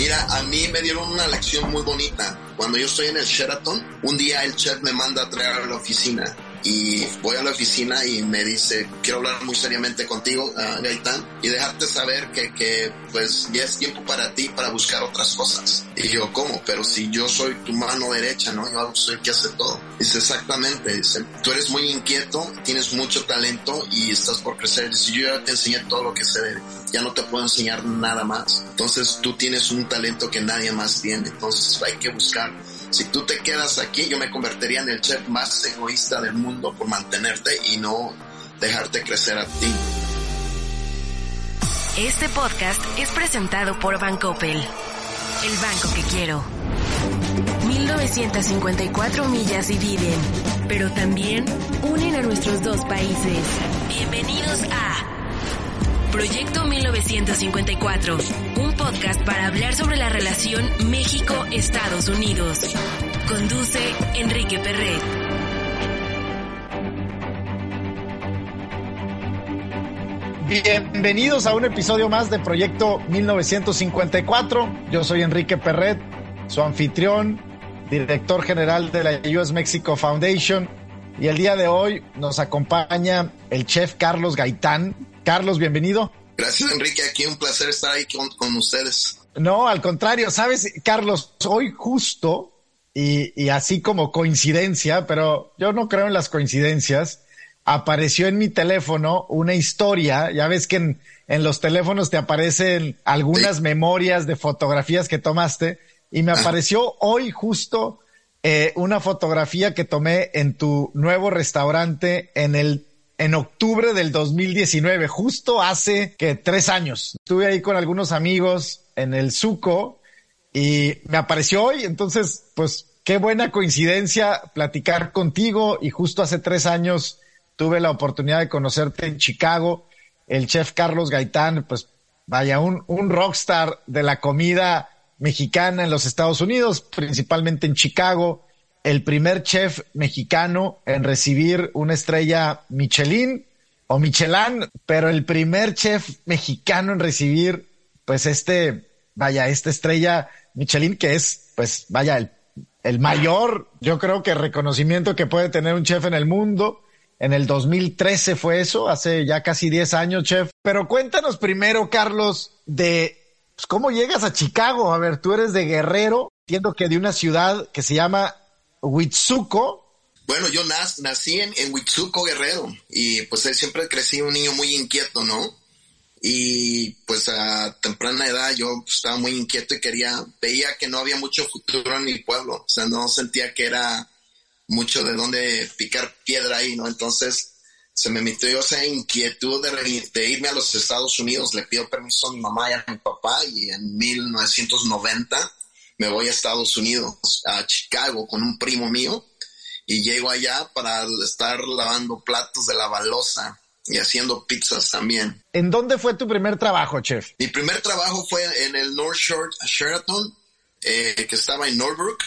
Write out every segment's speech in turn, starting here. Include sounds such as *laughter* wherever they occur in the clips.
Mira, a mí me dieron una lección muy bonita. Cuando yo estoy en el Sheraton, un día el chef me manda a traer a la oficina y voy a la oficina y me dice, quiero hablar muy seriamente contigo, uh, Gaitán, y dejarte saber que, que pues ya es tiempo para ti para buscar otras cosas. Y yo, ¿cómo? Pero si yo soy tu mano derecha, ¿no? Yo soy el que hace todo. Dice, exactamente, dice, tú eres muy inquieto, tienes mucho talento y estás por crecer. Dice, yo ya te enseñé todo lo que sé, ya no te puedo enseñar nada más. Entonces tú tienes un talento que nadie más tiene, entonces hay que buscar si tú te quedas aquí, yo me convertiría en el chef más egoísta del mundo por mantenerte y no dejarte crecer a ti. Este podcast es presentado por Bancoppel, el banco que quiero. 1954 millas dividen, pero también unen a nuestros dos países. Bienvenidos a Proyecto 1954, un podcast para hablar sobre la relación México-Estados Unidos. Conduce Enrique Perret. Bienvenidos a un episodio más de Proyecto 1954. Yo soy Enrique Perret, su anfitrión, director general de la US Mexico Foundation. Y el día de hoy nos acompaña el chef Carlos Gaitán, Carlos, bienvenido. Gracias, Enrique. Aquí un placer estar ahí con, ustedes. No, al contrario, sabes, Carlos, hoy justo y, así como coincidencia, pero yo no creo en las coincidencias, apareció en mi teléfono una historia, ya ves que en, en los teléfonos te aparecen algunas memorias de fotografías que tomaste, y me *laughs* apareció hoy justo eh, una fotografía que tomé en tu nuevo restaurante en el en octubre del 2019, justo hace que tres años. Estuve ahí con algunos amigos en el Suco y me apareció hoy, entonces, pues qué buena coincidencia platicar contigo y justo hace tres años tuve la oportunidad de conocerte en Chicago. El chef Carlos Gaitán, pues vaya, un, un rockstar de la comida mexicana en los Estados Unidos, principalmente en Chicago el primer chef mexicano en recibir una estrella Michelin o Michelin, pero el primer chef mexicano en recibir, pues este, vaya, esta estrella Michelin que es, pues vaya, el, el mayor, yo creo que reconocimiento que puede tener un chef en el mundo. En el 2013 fue eso, hace ya casi 10 años, chef. Pero cuéntanos primero, Carlos, de pues, cómo llegas a Chicago. A ver, tú eres de Guerrero, entiendo que de una ciudad que se llama Huitzuco. Bueno, yo nací en, en Huitzuco, Guerrero, y pues siempre crecí un niño muy inquieto, ¿no? Y pues a temprana edad yo estaba muy inquieto y quería, veía que no había mucho futuro en mi pueblo, o sea, no sentía que era mucho de dónde picar piedra ahí, ¿no? Entonces se me metió esa inquietud de, de, irme a los Estados Unidos, le pido permiso a mi mamá y a mi papá y en 1990 me voy a Estados Unidos, a Chicago, con un primo mío, y llego allá para estar lavando platos de la balosa y haciendo pizzas también. ¿En dónde fue tu primer trabajo, chef? Mi primer trabajo fue en el North Shore Sheraton, eh, que estaba en Northbrook,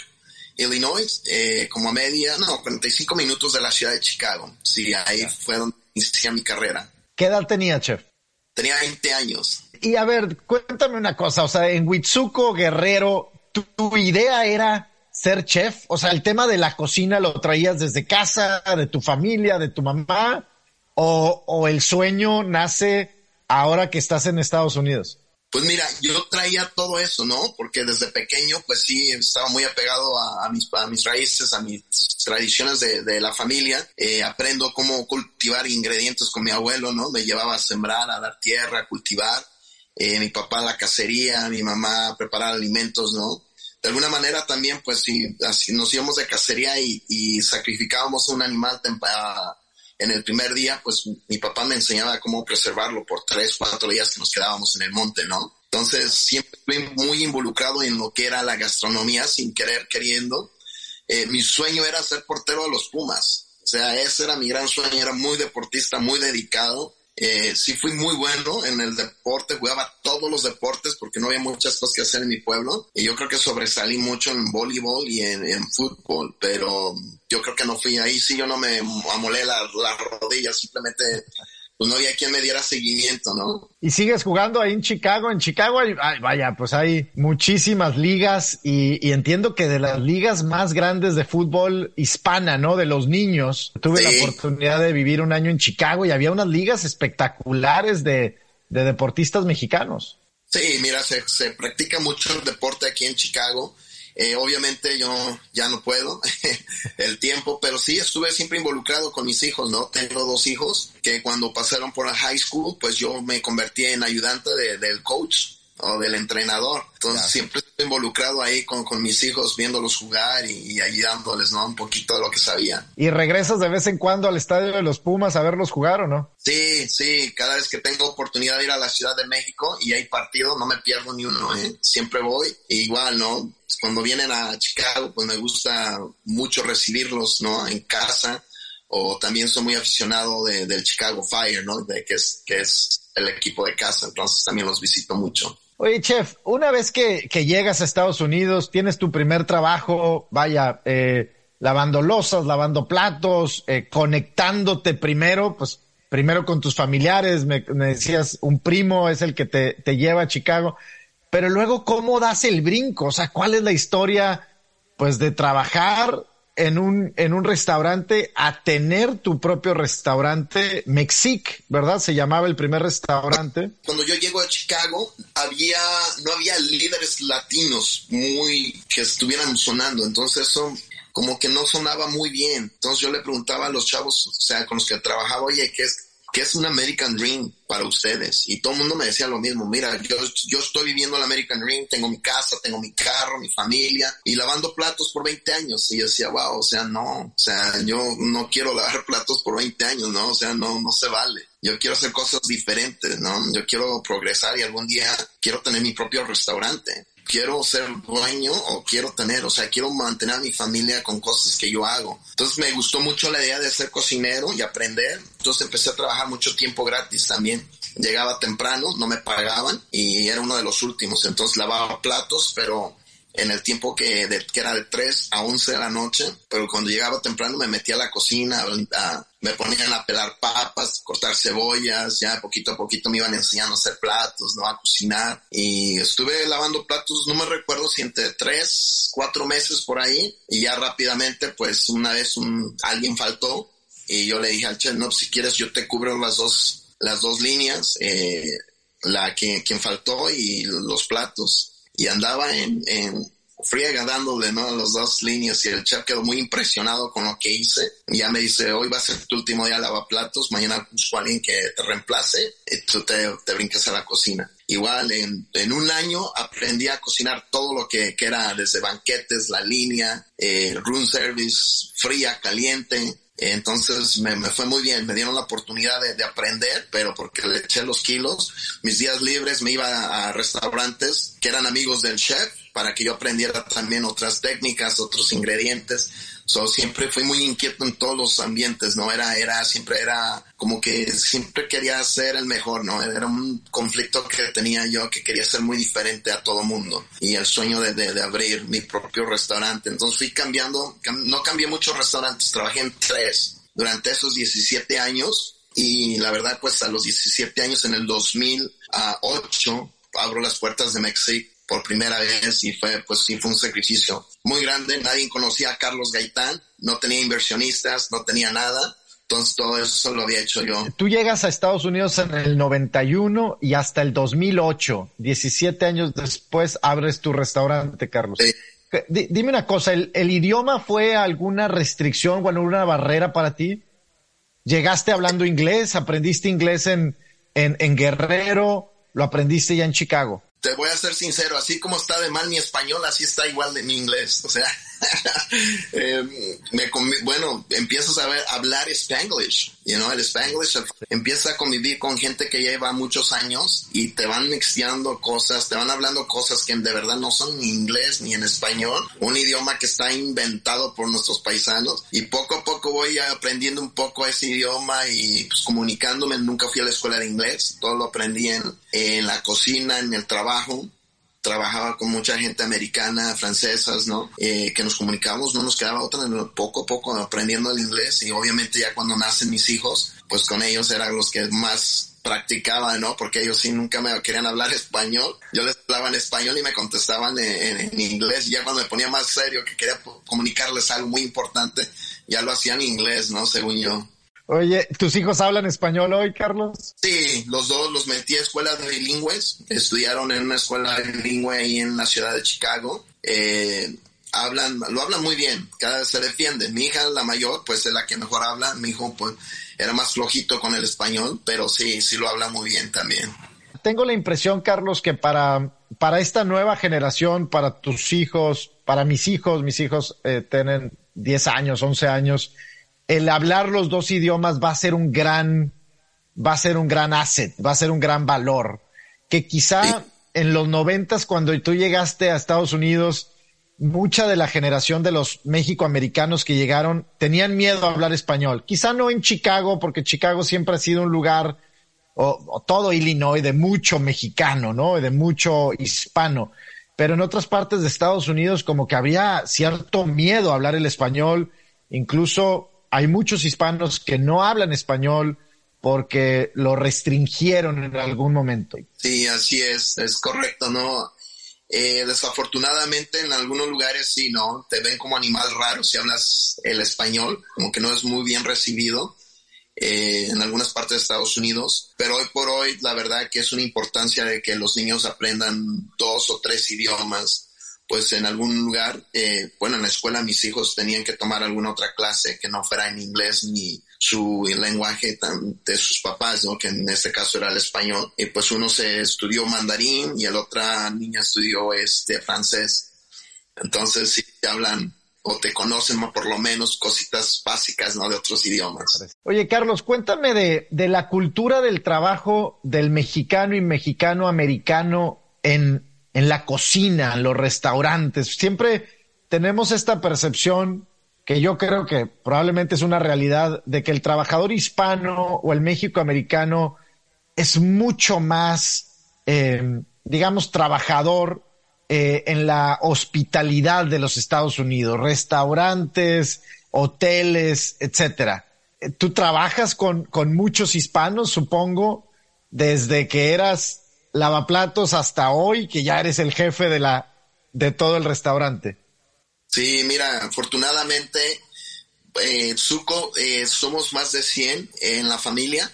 Illinois, eh, como a media, no, 45 minutos de la ciudad de Chicago. Sí, ahí fue donde inicié mi carrera. ¿Qué edad tenía, chef? Tenía 20 años. Y a ver, cuéntame una cosa, o sea, en Huitzuco, Guerrero, tu, idea era ser chef? O sea, el tema de la cocina lo traías desde casa, de tu familia, de tu mamá, o, el sueño nace ahora que estás en Estados Unidos? Pues mira, yo traía todo eso, ¿no? Porque desde pequeño, pues sí, estaba muy apegado a, mis, a mis raíces, a mis tradiciones de, de la familia. Eh, aprendo cómo cultivar ingredientes con mi abuelo, ¿no? Me llevaba a sembrar, a dar tierra, a cultivar eh, mi papá la cacería, mi mamá preparar alimentos, ¿no? De alguna manera también, pues si nos íbamos de cacería y, y sacrificábamos un animal en el primer día, pues mi papá me enseñaba cómo preservarlo por tres, cuatro días que nos quedábamos en el monte, ¿no? Entonces siempre fui muy involucrado en lo que era la gastronomía sin querer, queriendo. Eh, mi sueño era ser portero de los Pumas. O sea, ese era mi gran sueño, era muy deportista, muy dedicado. Eh, sí fui muy bueno en el deporte, jugaba todos los deportes porque no había muchas cosas que hacer en mi pueblo. Y yo creo que sobresalí mucho en voleibol y en, fútbol, pero yo creo que no fui ahí, sí yo no me amolé las la rodillas, simplemente pues no había quien me diera seguimiento, ¿no? Y sigues jugando ahí en Chicago. En Chicago, hay, vaya, pues hay muchísimas ligas y, entiendo que de las ligas más grandes de fútbol hispana, ¿no? De los niños. Tuve la oportunidad de vivir un año en Chicago y había unas ligas espectaculares de, de deportistas mexicanos. Sí, mira, se, se practica mucho el deporte aquí en Chicago. Eh, obviamente yo ya no puedo *laughs* el tiempo, pero sí estuve siempre involucrado con mis hijos, ¿no? Tengo dos hijos que cuando pasaron por la high school, pues yo me convertí en ayudante del coach o del entrenador. Entonces siempre estoy involucrado ahí con, con mis hijos, viéndolos jugar y, ayudándoles, ¿no? Un poquito de lo que sabía. ¿Y regresas de vez en cuando al estadio de los Pumas a verlos jugar o no? Sí, sí, cada vez que tengo oportunidad de ir a la Ciudad de México y hay partido, no me pierdo ni uno, ¿eh? Siempre voy. igual, ¿no? Cuando vienen a Chicago, pues me gusta mucho recibirlos, ¿no? En casa. O también soy muy aficionado de, del Chicago Fire, ¿no? De que es, que es el equipo de casa, entonces también los visito mucho. Oye, chef, una vez que, que, llegas a Estados Unidos, tienes tu primer trabajo, vaya, eh, lavando losas, lavando platos, eh, conectándote primero, pues primero con tus familiares, me, decías, un primo es el que te, te lleva a Chicago, pero luego, ¿cómo das el brinco? O sea, ¿cuál es la historia, pues, de trabajar en un, en un restaurante a tener tu propio restaurante Mexic, ¿verdad? Se llamaba el primer restaurante. Cuando yo llego a Chicago, había, no había líderes latinos muy, que estuvieran sonando, entonces eso como que no sonaba muy bien. Entonces yo le preguntaba a los chavos, o sea, con los que trabajaba, oye, ¿qué es, ¿qué es un American Dream para ustedes? Y todo el mundo me decía lo mismo, mira, yo, yo estoy viviendo el American Dream, tengo mi casa, tengo mi carro, mi familia, y lavando platos por 20 años. Y yo decía, wow, o sea, no, o sea, yo no quiero lavar *laughs* platos por 20 años, ¿no? O sea, no, no se vale. Yo quiero hacer cosas diferentes, ¿no? Yo quiero progresar y algún día quiero tener mi propio restaurante quiero ser dueño o quiero tener, o sea, quiero mantener a mi familia con cosas que yo hago. Entonces me gustó mucho la idea de ser cocinero y aprender. Entonces empecé a trabajar mucho tiempo gratis también. Llegaba temprano, no me pagaban y era uno de los últimos. Entonces lavaba platos, pero en el tiempo que, que era de 3 a 11 de la noche, pero cuando llegaba temprano me metía a la cocina, me ponían a pelar papas, cortar cebollas, ya poquito a poquito me iban enseñando a hacer platos, ¿no? A cocinar. Y estuve lavando platos, no me recuerdo si entre 3, 4 meses por ahí, y ya rápidamente, pues una vez alguien faltó, y yo le dije al chef, no, si quieres yo te cubro las dos, las dos líneas, eh, la que, quien faltó y los platos y andaba en, en friega dándole, ¿no? Las dos líneas y el chef quedó muy impresionado con lo que hice. Ya me dice, hoy va a ser tu último día lavaplatos, mañana busco a alguien que te reemplace y tú te, te brinques a la cocina. Igual en, en, un año aprendí a cocinar todo lo que, que era desde banquetes, la línea, eh, room service, fría, caliente, entonces me, fue muy bien, me dieron la oportunidad de, aprender, pero porque le eché los kilos, mis días libres me iba a restaurantes que eran amigos del chef para que yo aprendiera también otras técnicas, otros ingredientes. So, siempre fui muy inquieto en todos los ambientes, ¿no? Era, era, siempre era como que siempre quería ser el mejor, ¿no? Era un conflicto que tenía yo que quería ser muy diferente a todo mundo y el sueño de, abrir mi propio restaurante. Entonces fui cambiando, no cambié muchos restaurantes, trabajé en tres durante esos 17 años y la verdad pues a los 17 años en el 2008 abro las puertas de México por primera vez y fue, pues sí, fue un sacrificio muy grande. Nadie conocía a Carlos Gaitán, no tenía inversionistas, no tenía nada. Entonces todo eso lo había hecho yo. Tú llegas a Estados Unidos en el 91 y hasta el 2008, 17 años después, abres tu restaurante, Carlos. Dime una cosa, ¿el, idioma fue alguna restricción o alguna barrera para ti? ¿Llegaste hablando inglés? ¿Aprendiste inglés en, en, en Guerrero? ¿Lo aprendiste ya en Chicago? Te voy a ser sincero, así como está de mal mi español, así está igual de mi inglés. O sea, *laughs* eh, me, bueno, empiezas a ver, hablar spanglish, you know, el spanglish, empieza a convivir con gente que lleva muchos años y te van mixteando cosas, te van hablando cosas que de verdad no son ni inglés ni en español, un idioma que está inventado por nuestros paisanos y poco a poco voy aprendiendo un poco ese idioma y pues, comunicándome, nunca fui a la escuela de inglés, todo lo aprendí en, en la cocina, en el trabajo trabajaba con mucha gente americana, francesas, ¿no? Eh, que nos comunicábamos, no nos quedaba otra, poco a poco aprendiendo el inglés y obviamente ya cuando nacen mis hijos, pues con ellos eran los que más practicaba, ¿no? Porque ellos sí nunca me querían hablar español. Yo les hablaba en español y me contestaban en, en, inglés. Ya cuando me ponía más serio, que quería comunicarles algo muy importante, ya lo hacían en inglés, ¿no? Según yo. Oye, ¿tus hijos hablan español hoy, Carlos? Sí, los dos los metí a escuelas bilingües. Estudiaron en una escuela bilingüe ahí en la ciudad de Chicago. Eh, hablan, lo hablan muy bien, cada vez se defiende. Mi hija, la mayor, pues es la que mejor habla. Mi hijo, pues, era más flojito con el español, pero sí, sí lo habla muy bien también. Tengo la impresión, Carlos, que para, para esta nueva generación, para tus hijos, para mis hijos, mis hijos eh, tienen 10 años, 11 años, el hablar los dos idiomas va a ser un gran, va a ser un gran asset, va a ser un gran valor. Que quizá en los noventas, cuando tú llegaste a Estados Unidos, mucha de la generación de los mexicoamericanos que llegaron tenían miedo a hablar español. Quizá no en Chicago, porque Chicago siempre ha sido un lugar, o, todo Illinois, de mucho mexicano, ¿no? De mucho hispano. Pero en otras partes de Estados Unidos como que había cierto miedo a hablar el español. Incluso hay muchos hispanos que no hablan español porque lo restringieron en algún momento. Sí, así es, es correcto, ¿no? Eh, desafortunadamente en algunos lugares sí, ¿no? Te ven como animal raro si hablas el español, como que no es muy bien recibido eh, en algunas partes de Estados Unidos, pero hoy por hoy la verdad que es una importancia de que los niños aprendan dos o tres idiomas pues en algún lugar, eh, bueno, en la escuela mis hijos tenían que tomar alguna otra clase que no fuera en inglés ni su lenguaje de sus papás, ¿no? que en este caso era el español. Y pues uno se estudió mandarín y el otra niña estudió este francés. Entonces sí te hablan o te conocen por lo menos cositas básicas, ¿no? De otros idiomas. Oye, Carlos, cuéntame de, de la cultura del trabajo del mexicano y mexicano americano en, en la cocina, en los restaurantes. Siempre tenemos esta percepción que yo creo que probablemente es una realidad de que el trabajador hispano o el México americano es mucho más, eh, digamos, trabajador eh, en la hospitalidad de los Estados Unidos, restaurantes, hoteles, etcétera. Tú trabajas con muchos hispanos, supongo, desde que eras lavaplatos hasta hoy, que ya eres el jefe de la, de todo el restaurante. Sí, mira, afortunadamente, eh, Suco, eh, somos más de 100 en la familia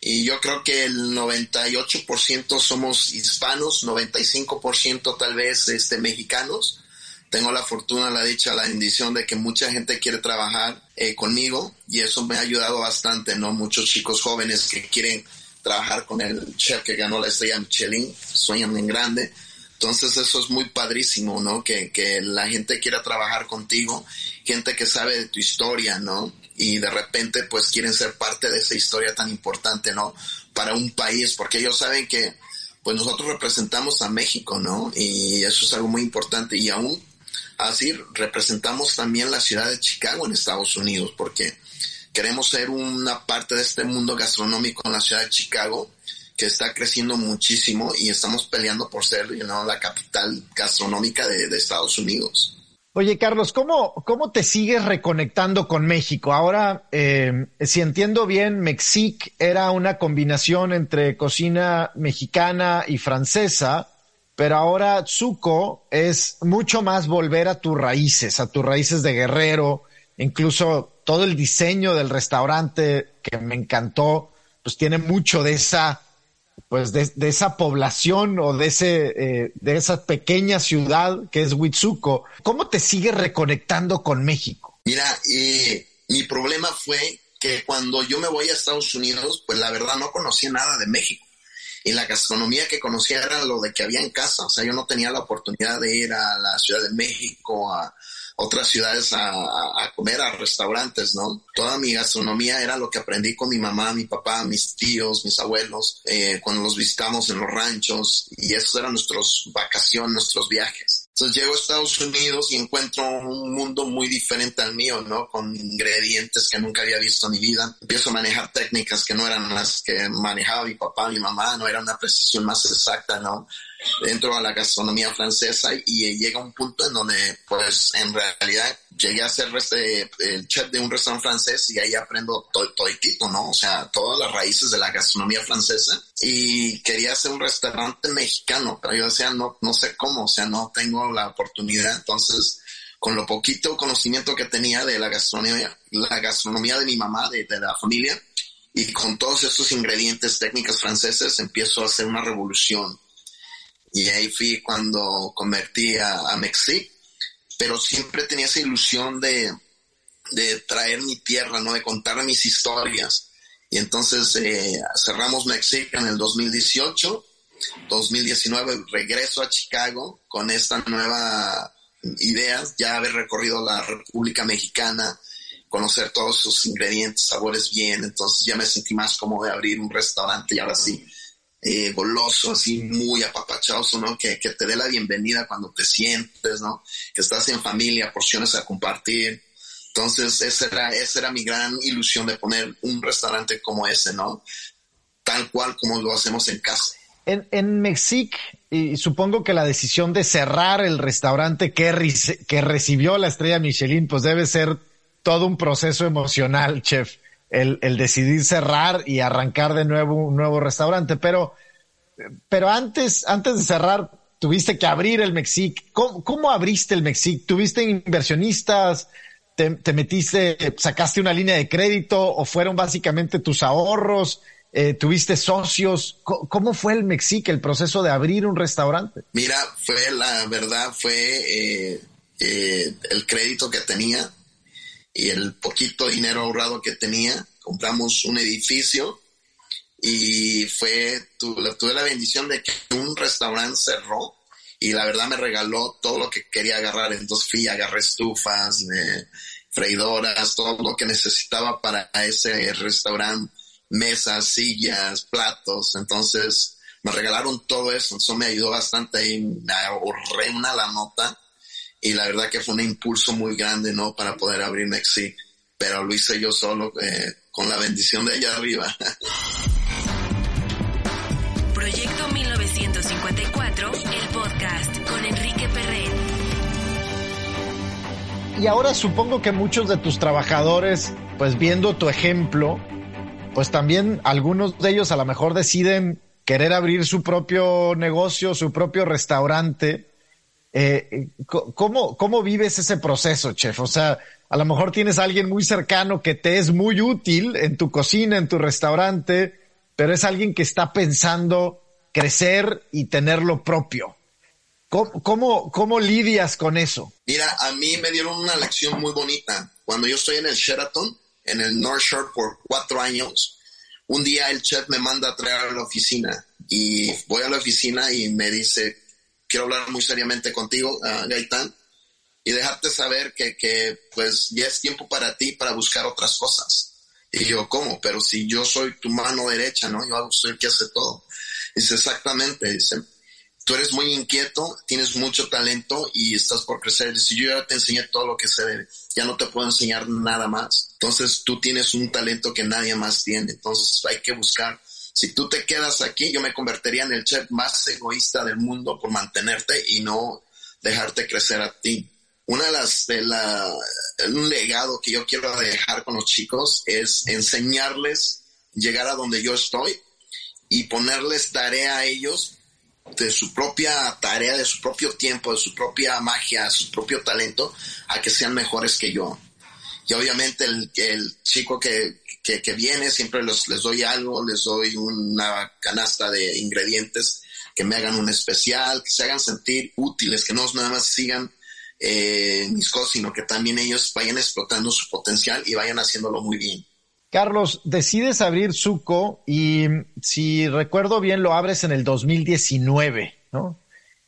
y yo creo que el 98% somos hispanos, 95% tal vez este, mexicanos. Tengo la fortuna, la dicha, la bendición de que mucha gente quiere trabajar eh, conmigo y eso me ha ayudado bastante, ¿no? Muchos chicos jóvenes que quieren trabajar con el chef que ganó la estrella Michelin, sueñan en grande. Entonces eso es muy padrísimo, ¿no? Que, que la gente quiera trabajar contigo, gente que sabe de tu historia, ¿no? Y de repente pues quieren ser parte de esa historia tan importante, ¿no? Para un país, porque ellos saben que pues nosotros representamos a México, ¿no? Y eso es algo muy importante. Y aún así representamos también la ciudad de Chicago en Estados Unidos, porque Queremos ser una parte de este mundo gastronómico en la ciudad de Chicago que está creciendo muchísimo y estamos peleando por ser la capital gastronómica de, Estados Unidos. Oye, Carlos, ¿cómo, ¿cómo te sigues reconectando con México? Ahora, eh, si entiendo bien, Mexic era una combinación entre cocina mexicana y francesa, pero ahora Tzuco es mucho más volver a tus raíces, a tus raíces de guerrero, incluso todo el diseño del restaurante que me encantó, pues tiene mucho de esa, pues de, esa población o de ese, eh, de esa pequeña ciudad que es Huitzuco. ¿Cómo te sigue reconectando con México? Mira, eh, mi problema fue que cuando yo me voy a Estados Unidos, pues la verdad no conocía nada de México. Y la gastronomía que conocía era lo de que había en casa. O sea, yo no tenía la oportunidad de ir a la Ciudad de México, a, otras ciudades a, comer, a restaurantes, ¿no? Toda mi gastronomía era lo que aprendí con mi mamá, mi papá, mis tíos, mis abuelos, eh, cuando los visitamos en los ranchos y esos eran nuestros vacaciones, nuestros viajes. Entonces llego a Estados Unidos y encuentro un mundo muy diferente al mío, ¿no? Con ingredientes que nunca había visto en mi vida. Empiezo a manejar técnicas que no eran las que manejaba mi papá, mi mamá, no era una precisión más exacta, ¿no? Dentro de la gastronomía francesa y llega un punto en donde pues en realidad llegué a ser este, el chef de un restaurante francés y ahí aprendo todo, ¿no? O sea, todas las raíces de la gastronomía francesa y quería hacer un restaurante mexicano, pero yo decía, no, no sé cómo, o sea, no tengo la oportunidad, entonces con lo poquito conocimiento que tenía de la gastronomía, la gastronomía de mi mamá, de, de la familia, y con todos estos ingredientes técnicas franceses empiezo a hacer una revolución y ahí fui cuando convertí a, a pero siempre tenía esa ilusión de, de traer mi tierra, ¿no? De contar mis historias. Y entonces eh, cerramos Mexic en el 2018, 2019 regreso a Chicago con esta nueva idea, ya haber recorrido la República Mexicana, conocer todos sus ingredientes, sabores bien, entonces ya me sentí más como de abrir un restaurante y ahora sí eh, goloso, así muy apapachoso, ¿no? Que, te dé la bienvenida cuando te sientes, ¿no? Que estás en familia, porciones a compartir. Entonces, esa era, esa era mi gran ilusión de poner un restaurante como ese, ¿no? Tal cual como lo hacemos en casa. En, en y supongo que la decisión de cerrar el restaurante que, que recibió la estrella Michelin, pues debe ser todo un proceso emocional, chef el, decidir cerrar y arrancar de nuevo un nuevo restaurante. Pero, pero antes, antes de cerrar, tuviste que abrir el Mexic. ¿Cómo, cómo abriste el Mexic? ¿Tuviste inversionistas? Te, te, metiste, sacaste una línea de crédito o fueron básicamente tus ahorros? Eh, ¿Tuviste socios? ¿Cómo fue el Mexic, el proceso de abrir un restaurante? Mira, fue la verdad, fue eh, eh, el crédito que tenía y el poquito dinero ahorrado que tenía, compramos un edificio y fue, tuve la bendición de que un restaurante cerró y la verdad me regaló todo lo que quería agarrar. Entonces fui, agarré estufas, eh, freidoras, todo lo que necesitaba para ese restaurante, mesas, sillas, platos. Entonces me regalaron todo eso. Eso me ayudó bastante y me ahorré una la nota y la verdad que fue un impulso muy grande, ¿no? Para poder abrir Mexi, pero lo hice yo solo eh, con la bendición de allá arriba. *laughs* Proyecto 1954, el podcast con Enrique Perret. Y ahora supongo que muchos de tus trabajadores, pues viendo tu ejemplo, pues también algunos de ellos a lo mejor deciden querer abrir su propio negocio, su propio restaurante eh, ¿cómo, ¿Cómo vives ese proceso, chef? O sea, a lo mejor tienes a alguien muy cercano que te es muy útil en tu cocina, en tu restaurante, pero es alguien que está pensando crecer y tener lo propio. ¿Cómo, cómo, cómo lidias con eso? Mira, a mí me dieron una lección muy bonita. Cuando yo estoy en el Sheraton, en el North Shore por cuatro años, un día el chef me manda a traer a la oficina y voy a la oficina y me dice, quiero hablar muy seriamente contigo, uh, Gaitán, y dejarte saber que, que pues ya es tiempo para ti para buscar otras cosas. Y yo, ¿cómo? Pero si yo soy tu mano derecha, ¿no? Yo soy el que hace todo. Dice, exactamente, dice, tú eres muy inquieto, tienes mucho talento y estás por crecer. Dice, yo ya te enseñé todo lo que sé, ya no te puedo enseñar nada más. Entonces tú tienes un talento que nadie más tiene. Entonces hay que buscar si tú te quedas aquí, yo me convertiría en el chef más egoísta del mundo por mantenerte y no dejarte crecer a ti. Una de las, la, un legado que yo quiero dejar con los chicos es enseñarles llegar a donde yo estoy y ponerles tarea a ellos de su propia tarea, de su propio tiempo, de su propia magia, de su propio talento, a que sean mejores que yo. Y obviamente el chico que, que, viene, siempre les doy algo, les doy una canasta de ingredientes que me hagan un especial, que se hagan sentir útiles, que no nada más sigan eh, mis cosas, sino que también ellos vayan explotando su potencial y vayan haciéndolo muy bien. Carlos, decides abrir Suco y si recuerdo bien lo abres en el 2019, ¿no?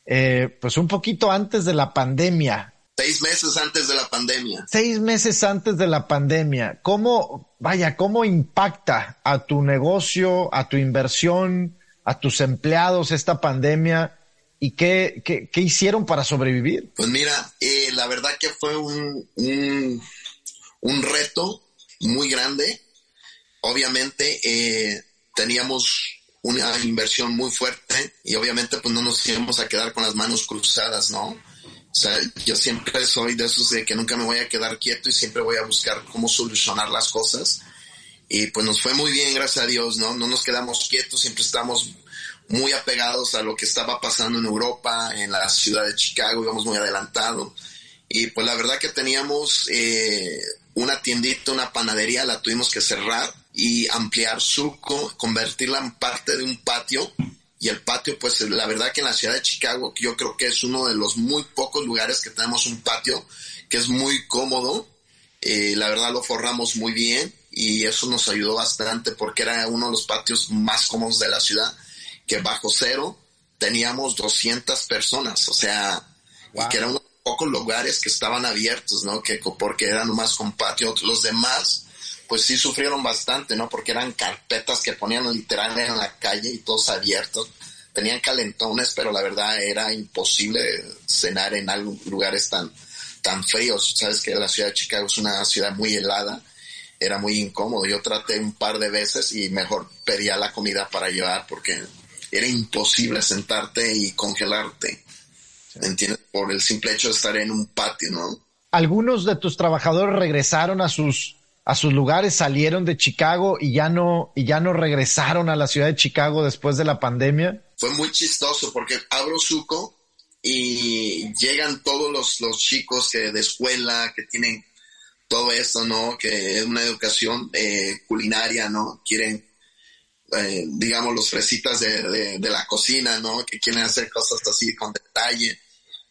Eh, pues un poquito antes de la pandemia. Seis meses antes de la pandemia. Seis meses antes de la pandemia. ¿Cómo, vaya, cómo impacta a tu negocio, a tu inversión, a tus empleados esta pandemia? ¿Y qué, qué, qué hicieron para sobrevivir? Pues mira, eh, la verdad que fue un, un, un, reto muy grande. Obviamente eh, teníamos una inversión muy fuerte y obviamente pues no nos íbamos a quedar con las manos cruzadas, ¿no? O sea, yo siempre soy de esos de que nunca me voy a quedar quieto y siempre voy a buscar cómo solucionar las cosas. Y pues nos fue muy bien, gracias a Dios, ¿no? No nos quedamos quietos, siempre estamos muy apegados a lo que estaba pasando en Europa, en la ciudad de Chicago, íbamos muy adelantado. Y pues la verdad que teníamos eh, una tiendita, una panadería, la tuvimos que cerrar y ampliar Surco, convertirla en parte de un patio. Y el patio, pues la verdad que en la ciudad de Chicago, yo creo que es uno de los muy pocos lugares que tenemos un patio que es muy cómodo. Eh, la verdad lo forramos muy bien y eso nos ayudó bastante porque era uno de los patios más cómodos de la ciudad, que bajo cero teníamos 200 personas, o sea, y que era uno de los pocos lugares que estaban abiertos, ¿no? Que porque eran nomás con patio, los demás pues sí sufrieron bastante, ¿no? Porque eran carpetas que ponían literal en la calle y todos abiertos. Tenían calentones, pero la verdad era imposible cenar en lugares tan, tan fríos. Sabes que la ciudad de Chicago es una ciudad muy helada. Era muy incómodo. Yo traté un par de veces y mejor pedía la comida para llevar porque era imposible sentarte y congelarte. ¿Entiendes? Por el simple hecho de estar en un patio, ¿no? Algunos de tus trabajadores regresaron a sus a sus lugares, salieron de Chicago y ya no, y ya no regresaron a la ciudad de Chicago después de la pandemia? Fue muy chistoso porque abro Suco y llegan todos los, los chicos que de escuela, que tienen todo esto, ¿no? Que es una educación eh, culinaria, ¿no? Quieren, eh, digamos, los fresitas de, de, la cocina, ¿no? Que quieren hacer cosas así con detalle.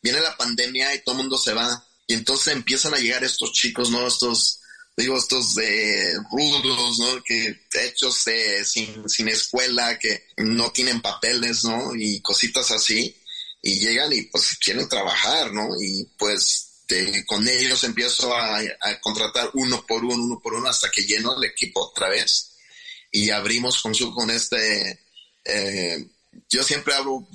Viene la pandemia y todo el mundo se va. Y entonces empiezan a llegar estos chicos, ¿no? Estos digo, estos de rudos, ¿no? Que hechos de, sin, sin escuela, que no tienen papeles, ¿no? Y cositas así. Y llegan y pues quieren trabajar, ¿no? Y pues con ellos empiezo a, a, contratar uno por uno, uno por uno, hasta que lleno el equipo otra vez. Y abrimos con su, con este, eh, yo siempre hago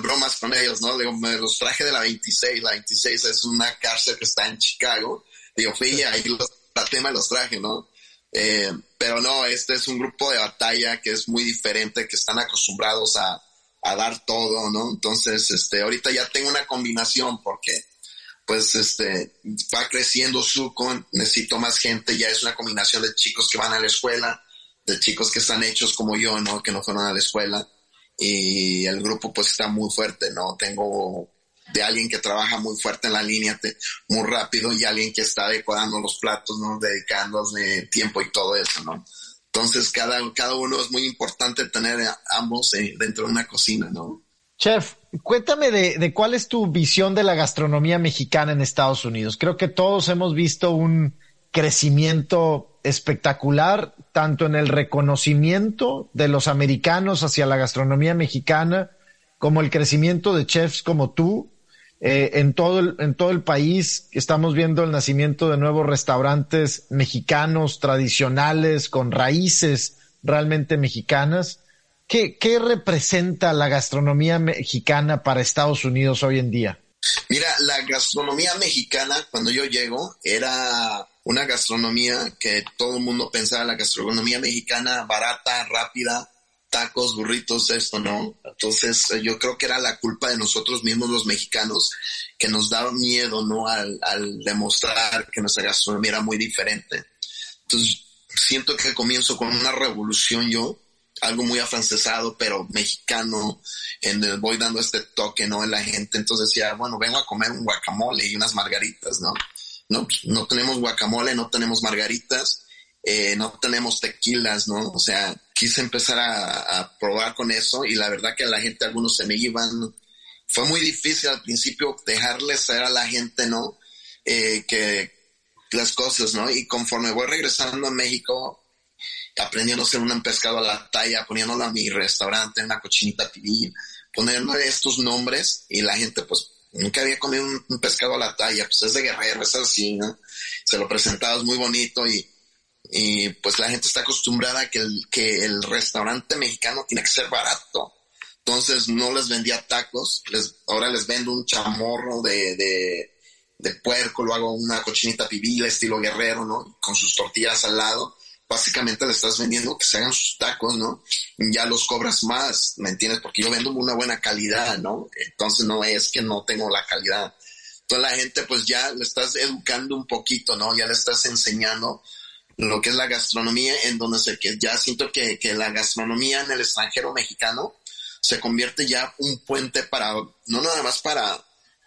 bromas con ellos, ¿no? Digo, me los traje de la 26. La 26 es una cárcel que está en Chicago. Digo, fui ahí los tema los traje, ¿no? Eh, pero no, este es un grupo de batalla que es muy diferente, que están acostumbrados a, a dar todo, ¿no? Entonces, este, ahorita ya tengo una combinación porque, pues, este, va creciendo Suco, necesito más gente, ya es una combinación de chicos que van a la escuela, de chicos que están hechos como yo, ¿no? Que no fueron a la escuela. Y el grupo, pues, está muy fuerte, ¿no? Tengo de alguien que trabaja muy fuerte en la línea, muy rápido, y alguien que está decorando los platos, ¿no? Dedicándose tiempo y todo eso, ¿no? Entonces, cada, cada uno es muy importante tener ambos eh, dentro de una cocina, ¿no? Chef, cuéntame de, de, cuál es tu visión de la gastronomía mexicana en Estados Unidos. Creo que todos hemos visto un crecimiento espectacular, tanto en el reconocimiento de los americanos hacia la gastronomía mexicana, como el crecimiento de chefs como tú, eh, en, todo el, en todo el país estamos viendo el nacimiento de nuevos restaurantes mexicanos tradicionales con raíces realmente mexicanas. ¿Qué, ¿Qué representa la gastronomía mexicana para Estados Unidos hoy en día? Mira, la gastronomía mexicana, cuando yo llego, era una gastronomía que todo el mundo pensaba, la gastronomía mexicana barata, rápida, tacos, burritos, esto, ¿no? Entonces eh, yo creo que era la culpa de nosotros mismos los mexicanos, que nos daba miedo, ¿no? Al, demostrar que nuestra gastronomía era muy diferente. Entonces siento que comienzo con una revolución yo, algo muy afrancesado, pero mexicano, en el, voy dando este toque, ¿no? En la gente. Entonces decía, bueno, vengo a comer un guacamole y unas margaritas, ¿no? No, pues, no tenemos guacamole, no tenemos margaritas, eh, no tenemos tequilas, ¿no? O sea, quise empezar a, probar con eso y la verdad que a la gente, algunos se me iban. Fue muy difícil al principio dejarles saber a la gente, ¿no? Eh, que las cosas, ¿no? Y conforme voy regresando a México, aprendiendo a hacer un pescado a la talla, poniéndolo a mi restaurante, una cochinita pibil, poniéndole estos nombres y la gente, pues, nunca había comido un, pescado a la talla, pues es de guerrero, es así, ¿no? Se lo presentabas muy bonito y y pues la gente está acostumbrada a que el, que el restaurante mexicano tiene que ser barato. Entonces no les vendía tacos, les, ahora les vendo un chamorro de, de, de puerco, lo hago una cochinita pibil estilo guerrero, ¿no? Con sus tortillas al lado. básicamente le estás vendiendo que se hagan sus tacos, ¿no? Ya los cobras más, ¿me entiendes? Porque yo vendo una buena calidad, ¿no? Entonces no es que no tengo la calidad. Entonces la gente pues ya le estás educando un poquito, ¿no? Ya le estás enseñando lo que es la gastronomía, en donde se, que ya siento que, que la gastronomía en el extranjero mexicano se convierte ya un puente para, no nada más para,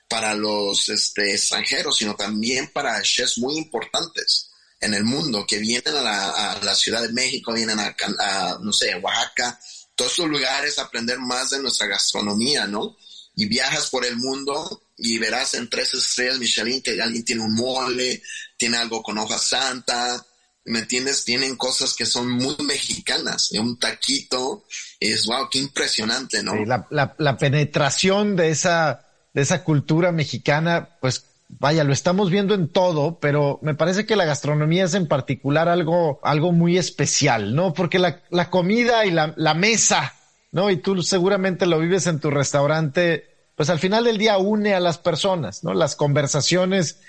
para los este, extranjeros, sino también para chefs muy importantes en el mundo que vienen a la, a la Ciudad de México, vienen a, no sé, Oaxaca, todos estos lugares a aprender más de nuestra gastronomía, ¿no? Y viajas por el mundo y verás en tres estrellas Michelin que alguien tiene un mole, tiene algo con hoja santa, ¿me entiendes? Tienen cosas que son muy mexicanas. Un taquito es, wow, qué impresionante, ¿no? la, la, la, penetración de esa, de esa cultura mexicana, pues vaya, lo estamos viendo en todo, pero me parece que la gastronomía es en particular algo, algo muy especial, ¿no? Porque la, la comida y la, la mesa, ¿no? Y tú seguramente lo vives en tu restaurante, pues al final del día une a las personas, ¿no? Las conversaciones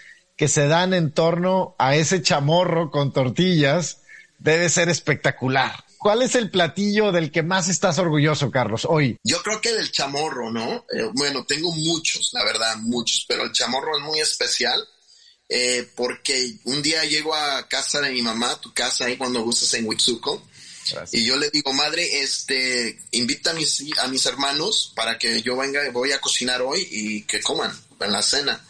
que se dan en torno a ese chamorro con tortillas debe ser espectacular. ¿Cuál es el platillo del que más estás orgulloso, Carlos, hoy? Yo creo que del chamorro, ¿no? Eh, bueno, tengo muchos, la verdad, muchos, pero el chamorro es muy especial eh, porque un día llego a casa de mi mamá, tu casa ahí cuando gustas en Huitzuco, y yo le digo, madre, este, invita a mis, a mis hermanos para que yo venga, voy a cocinar hoy y que coman en la cena.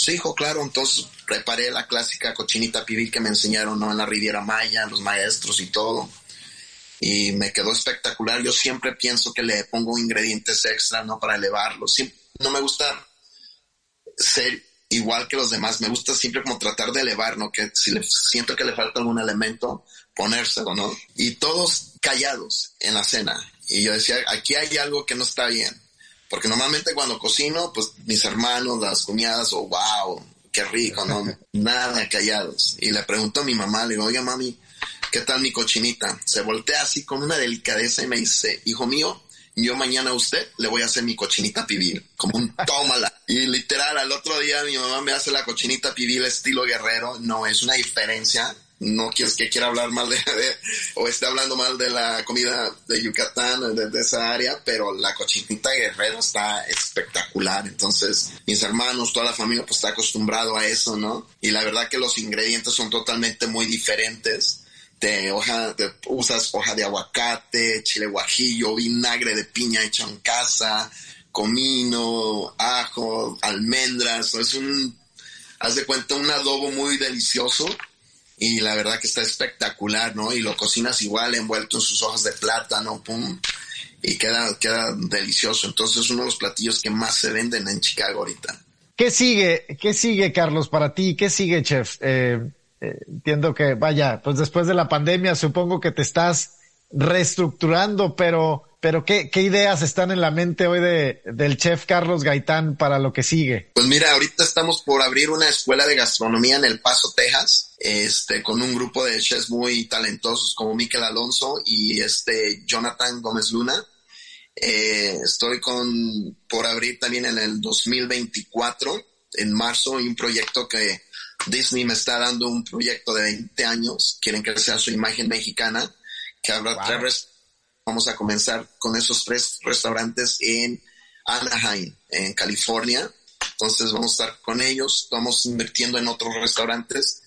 Sí, hijo, claro. Entonces preparé la clásica cochinita pibil que me enseñaron ¿no? en la Riviera Maya, los maestros y todo. Y me quedó espectacular. Yo siempre pienso que le pongo ingredientes extra, ¿no? Para elevarlo. no me gusta ser igual que los demás. Me gusta siempre como tratar de elevar, ¿no? Que si le, siento que le falta algún elemento, ponérselo, ¿no? Y todos callados en la cena. Y yo decía, aquí hay algo que no está bien porque normalmente cuando cocino, pues mis hermanos, las cuñadas, o oh, wow, qué rico, ¿no? *laughs* Nada callados. Y le pregunto a mi mamá, le digo, oiga mami, ¿qué tal mi cochinita? Se voltea así con una delicadeza y me dice, hijo mío, yo mañana a usted le voy a hacer mi cochinita pibil, como un *laughs* tómala. Y literal, al otro día mi mamá me hace la cochinita pibil estilo guerrero. No, es una diferencia no quieres que quiera hablar mal de, o esté hablando mal de la comida de Yucatán, de, esa área, pero la cochinita guerrero está espectacular. Entonces, mis hermanos, toda la familia, pues está acostumbrado a eso, ¿no? Y la verdad que los ingredientes son totalmente muy diferentes. De hoja, de, usas hoja de aguacate, chile guajillo, vinagre de piña hecho en casa, comino, ajo, almendras. Es un, haz de cuenta, un adobo muy delicioso y la verdad que está espectacular, ¿no? Y lo cocinas igual envuelto en sus hojas de plátano, pum, y queda, queda delicioso. Entonces es uno de los platillos que más se venden en Chicago ahorita. ¿Qué sigue? ¿Qué sigue, Carlos, para ti? ¿Qué sigue, chef? Eh, eh, entiendo que, vaya, pues después de la pandemia supongo que te estás reestructurando, pero pero ¿qué, ¿qué, ideas están en la mente hoy de, del chef Carlos Gaitán para lo que sigue? Pues mira, ahorita estamos por abrir una escuela de gastronomía en El Paso, Texas, este, con un grupo de chefs muy talentosos como Miquel Alonso y este Jonathan Gómez Luna. Eh, estoy con, por abrir también en el 2024, en marzo, un proyecto que Disney me está dando un proyecto de 20 años, quieren que sea su imagen mexicana, que habrá tres Vamos a comenzar con esos tres restaurantes en Anaheim, en California. Entonces vamos a estar con ellos, estamos invirtiendo en otros restaurantes,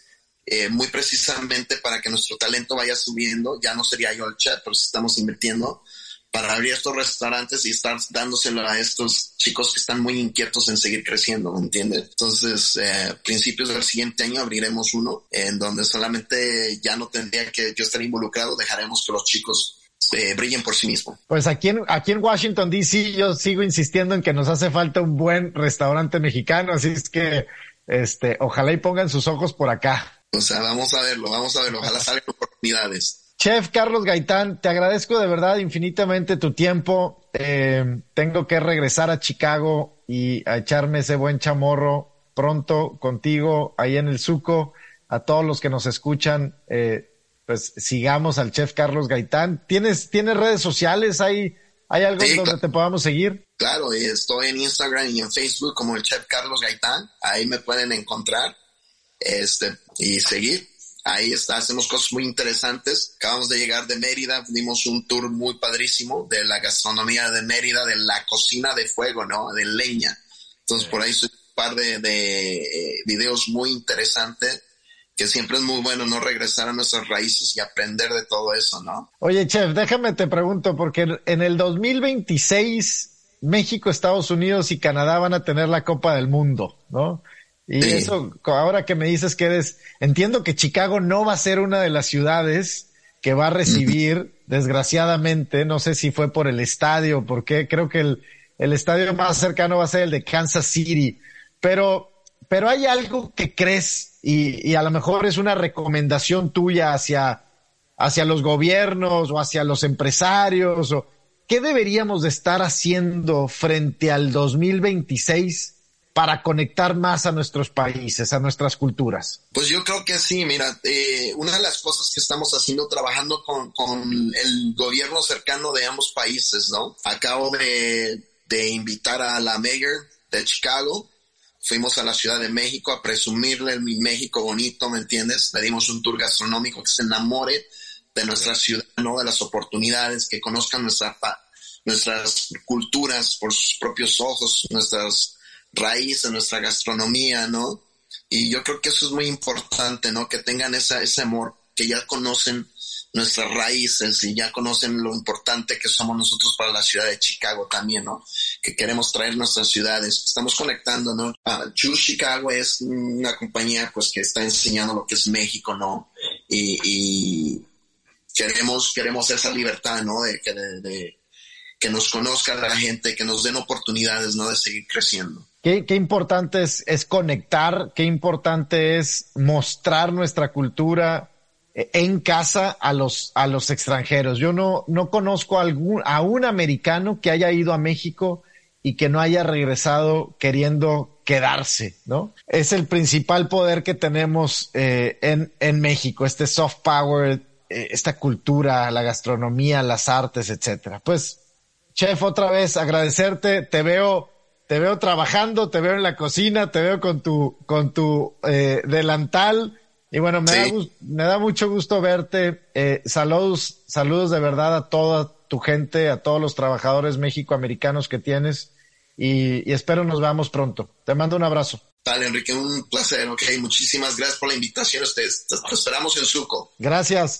eh, muy precisamente para que nuestro talento vaya subiendo. Ya no sería yo el chef, pero sí estamos invirtiendo para abrir estos restaurantes y estar dándoselo a estos chicos que están muy inquietos en seguir creciendo, ¿me entiendes? Entonces, eh, principios del siguiente año abriremos uno en donde solamente ya no tendría que yo estar involucrado, dejaremos que los chicos eh, brillen por sí mismos. Pues aquí en, aquí en Washington DC yo sigo insistiendo en que nos hace falta un buen restaurante mexicano, así es que este, ojalá y pongan sus ojos por acá. O sea, vamos a verlo, vamos a verlo, ojalá salgan *laughs* oportunidades. Chef Carlos Gaitán, te agradezco de verdad infinitamente tu tiempo. Eh, tengo que regresar a Chicago y a echarme ese buen chamorro pronto contigo ahí en el Suco. A todos los que nos escuchan, eh, pues sigamos al chef Carlos Gaitán. ¿Tienes, ¿tienes redes sociales? ¿Hay, hay algo donde te podamos seguir? Claro, estoy en Instagram y en Facebook como el chef Carlos Gaitán. Ahí me pueden encontrar este, y seguir. ahí está, hacemos cosas muy interesantes. Acabamos de llegar de Mérida, dimos un tour muy padrísimo de la gastronomía de Mérida, de la cocina de fuego, ¿no? De leña. Entonces por ahí un par de, de eh, videos muy interesantes que siempre es muy bueno no regresar a nuestras raíces y aprender de todo eso, ¿no? Oye, chef, déjame te pregunto, porque en el 2026 México, Estados Unidos y Canadá van a tener la Copa del Mundo, ¿no? Y eso, ahora que me dices que eres, entiendo que Chicago no va a ser una de las ciudades que va a recibir, desgraciadamente, no sé si fue por el estadio o por qué, creo que el, el estadio más cercano va a ser el de Kansas City, pero, pero hay algo que crees y, y a lo mejor es una recomendación tuya hacia, hacia los gobiernos o hacia los empresarios o qué deberíamos de estar haciendo frente al 2026 para conectar más a nuestros países, a nuestras culturas? Pues yo creo que sí, mira, eh, una de las cosas que estamos haciendo trabajando con, con, el gobierno cercano de ambos países, ¿no? Acabo de, de invitar a la mayor de Chicago, fuimos a la Ciudad de México a presumirle mi México bonito, ¿me entiendes? Le dimos un tour gastronómico que se enamore de nuestra ciudad, ¿no? De las oportunidades, que conozcan nuestra, nuestras culturas por sus propios ojos, nuestras raíz de nuestra gastronomía, ¿no? Y yo creo que eso es muy importante, ¿no? Que tengan esa, ese amor, que ya conocen nuestras raíces y ya conocen lo importante que somos nosotros para la ciudad de Chicago también, ¿no? Que queremos traer nuestras ciudades. Estamos conectando, ¿no? Uh, Chicago es una compañía pues que está enseñando lo que es México, ¿no? Y, queremos, queremos esa libertad, ¿no? De, de, de que nos conozca la gente, que nos den oportunidades, ¿no? De seguir creciendo. Qué, qué importante es, es, conectar, qué importante es mostrar nuestra cultura en casa a los, a los extranjeros. Yo no, no conozco a, algún, a un americano que haya ido a México y que no haya regresado queriendo quedarse, ¿no? Es el principal poder que tenemos eh, en, en México, este soft power, eh, esta cultura, la gastronomía, las artes, etcétera. Pues, chef, otra vez agradecerte, te veo te veo trabajando, te veo en la cocina, te veo con tu, con tu eh, delantal. Y bueno, me, da, me da mucho gusto verte. Eh, saludos, saludos de verdad a toda tu gente, a todos los trabajadores mexicoamericanos que tienes. Y, y espero nos veamos pronto. Te mando un abrazo. Dale, Enrique, un placer. Ok, muchísimas gracias por la invitación. Te, te esperamos en Suco. Gracias.